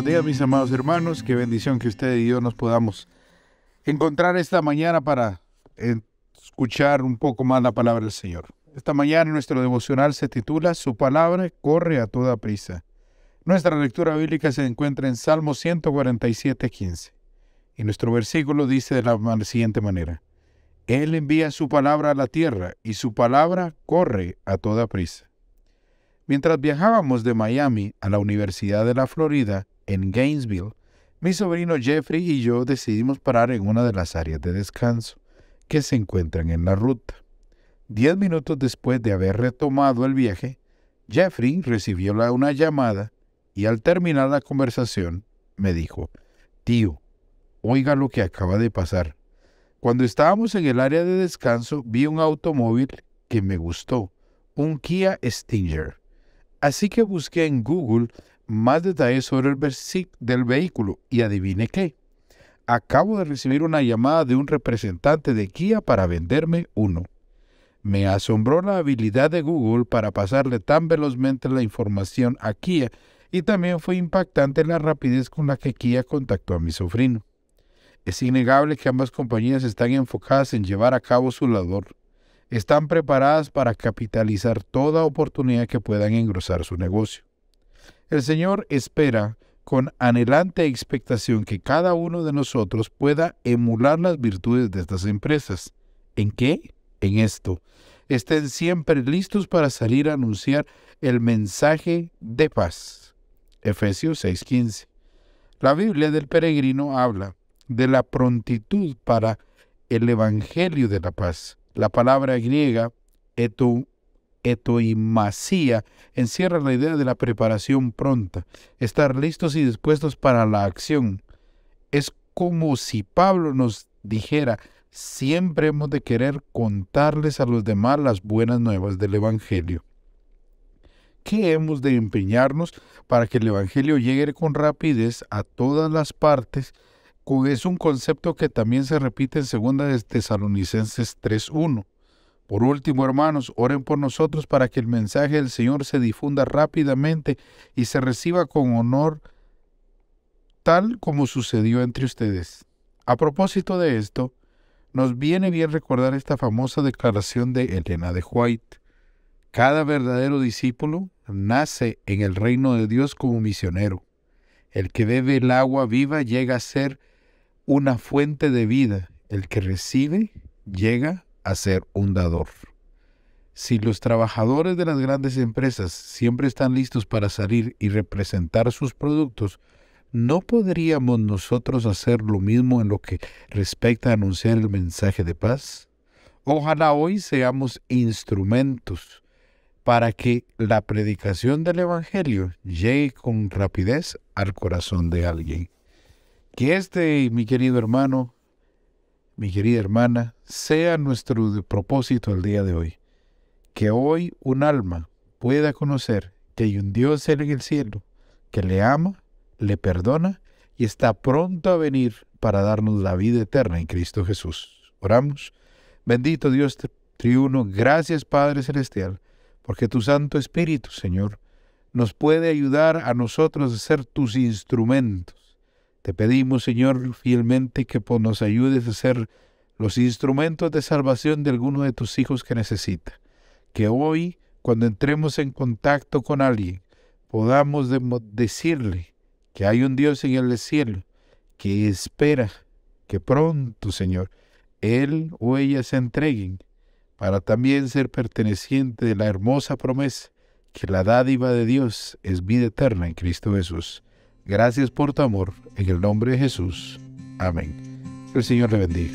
buenos días mis amados hermanos. Qué bendición que usted y yo nos podamos encontrar esta mañana para escuchar un poco más la palabra del Señor. Esta mañana nuestro devocional se titula Su palabra corre a toda prisa. Nuestra lectura bíblica se encuentra en Salmo 147, 15. Y nuestro versículo dice de la siguiente manera. Él envía su palabra a la tierra y su palabra corre a toda prisa. Mientras viajábamos de Miami a la Universidad de la Florida, en Gainesville, mi sobrino Jeffrey y yo decidimos parar en una de las áreas de descanso que se encuentran en la ruta. Diez minutos después de haber retomado el viaje, Jeffrey recibió una llamada y al terminar la conversación me dijo, Tío, oiga lo que acaba de pasar. Cuando estábamos en el área de descanso vi un automóvil que me gustó, un Kia Stinger. Así que busqué en Google más detalles sobre el del vehículo y adivine qué. Acabo de recibir una llamada de un representante de Kia para venderme uno. Me asombró la habilidad de Google para pasarle tan velozmente la información a Kia y también fue impactante la rapidez con la que Kia contactó a mi sobrino. Es innegable que ambas compañías están enfocadas en llevar a cabo su labor están preparadas para capitalizar toda oportunidad que puedan engrosar su negocio. El Señor espera con anhelante expectación que cada uno de nosotros pueda emular las virtudes de estas empresas. ¿En qué? En esto. Estén siempre listos para salir a anunciar el mensaje de paz. Efesios 6:15. La Biblia del peregrino habla de la prontitud para el Evangelio de la paz. La palabra griega eto, etoimasía encierra la idea de la preparación pronta, estar listos y dispuestos para la acción. Es como si Pablo nos dijera, siempre hemos de querer contarles a los demás las buenas nuevas del Evangelio. ¿Qué hemos de empeñarnos para que el Evangelio llegue con rapidez a todas las partes es un concepto que también se repite en 2 de Tesalonicenses 3.1. Por último, hermanos, oren por nosotros para que el mensaje del Señor se difunda rápidamente y se reciba con honor tal como sucedió entre ustedes. A propósito de esto, nos viene bien recordar esta famosa declaración de Elena de White. Cada verdadero discípulo nace en el reino de Dios como misionero. El que bebe el agua viva llega a ser una fuente de vida. El que recibe llega a ser un dador. Si los trabajadores de las grandes empresas siempre están listos para salir y representar sus productos, ¿no podríamos nosotros hacer lo mismo en lo que respecta a anunciar el mensaje de paz? Ojalá hoy seamos instrumentos para que la predicación del Evangelio llegue con rapidez al corazón de alguien. Que este, mi querido hermano, mi querida hermana, sea nuestro propósito el día de hoy. Que hoy un alma pueda conocer que hay un Dios en el cielo que le ama, le perdona y está pronto a venir para darnos la vida eterna en Cristo Jesús. Oramos. Bendito Dios triuno, gracias Padre Celestial, porque tu Santo Espíritu, Señor, nos puede ayudar a nosotros a ser tus instrumentos te pedimos, Señor, fielmente que nos ayudes a ser los instrumentos de salvación de alguno de tus hijos que necesita. Que hoy, cuando entremos en contacto con alguien, podamos decirle que hay un Dios en el cielo que espera que pronto, Señor, Él o ella se entreguen para también ser perteneciente de la hermosa promesa que la dádiva de Dios es vida eterna en Cristo Jesús. Gracias por tu amor. En el nombre de Jesús. Amén. Que el Señor le bendiga.